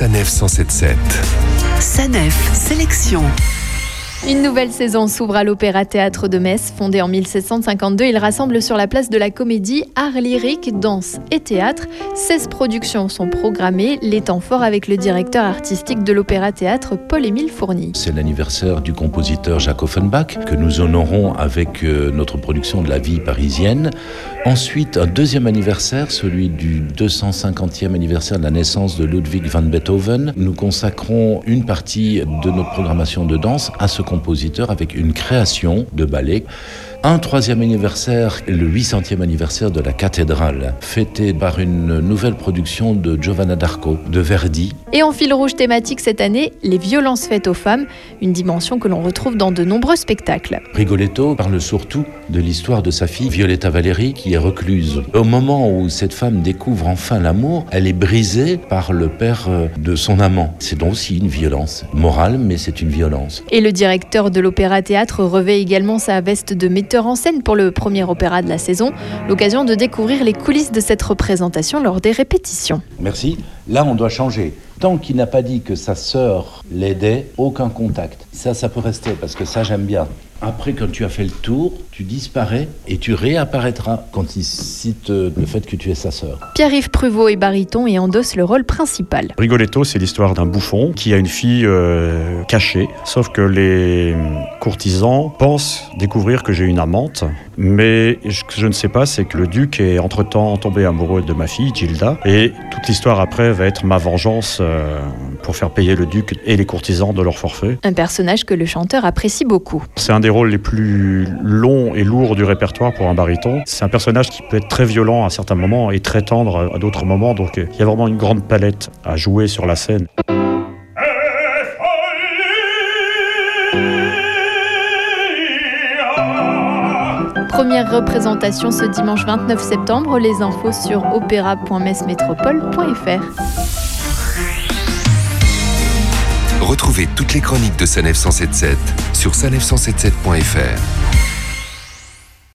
Sanef 177. Sanef Sélection. Une nouvelle saison s'ouvre à l'Opéra Théâtre de Metz. Fondé en 1752, il rassemble sur la place de la comédie art lyrique, danse et théâtre. 16 productions sont programmées, les temps forts avec le directeur artistique de l'Opéra Théâtre, Paul-Émile Fourny. C'est l'anniversaire du compositeur Jacques Offenbach que nous honorons avec euh, notre production de la vie parisienne. Ensuite, un deuxième anniversaire, celui du 250e anniversaire de la naissance de Ludwig van Beethoven. Nous consacrons une partie de notre programmation de danse à ce compositeur avec une création de ballet. Un troisième anniversaire, le 800e anniversaire de la cathédrale, fêté par une nouvelle production de Giovanna d'Arco, de Verdi. Et en fil rouge thématique cette année, les violences faites aux femmes, une dimension que l'on retrouve dans de nombreux spectacles. Rigoletto parle surtout de l'histoire de sa fille Violetta Valérie qui est recluse. Au moment où cette femme découvre enfin l'amour, elle est brisée par le père de son amant. C'est donc aussi une violence morale, mais c'est une violence. Et le directeur de l'Opéra-Théâtre revêt également sa veste de méthode en scène pour le premier opéra de la saison. L'occasion de découvrir les coulisses de cette représentation lors des répétitions. Merci. Là, on doit changer. Tant qu'il n'a pas dit que sa sœur l'aidait, aucun contact. Ça, ça peut rester parce que ça, j'aime bien. Après, quand tu as fait le tour, tu disparais et tu réapparaîtras quand il cite euh, le fait que tu es sa sœur. Pierre-Yves Pruvot est baryton et endosse le rôle principal. Rigoletto, c'est l'histoire d'un bouffon qui a une fille euh, cachée, sauf que les courtisans pensent découvrir que j'ai une amante, mais ce que je ne sais pas, c'est que le duc est entre-temps tombé amoureux de ma fille, Gilda, et toute l'histoire après va être ma vengeance euh, pour faire payer le duc et les courtisans de leur forfait. Un personnage que le chanteur apprécie beaucoup. C'est un des rôles les plus longs et lourds du répertoire pour un baryton. C'est un personnage qui peut être très violent à certains moments et très tendre à d'autres moments, donc il y a vraiment une grande palette à jouer sur la scène. Première représentation ce dimanche 29 septembre. Les infos sur opéra.messmétropole.fr. Retrouvez toutes les chroniques de Sanef 177 sur sanef177.fr.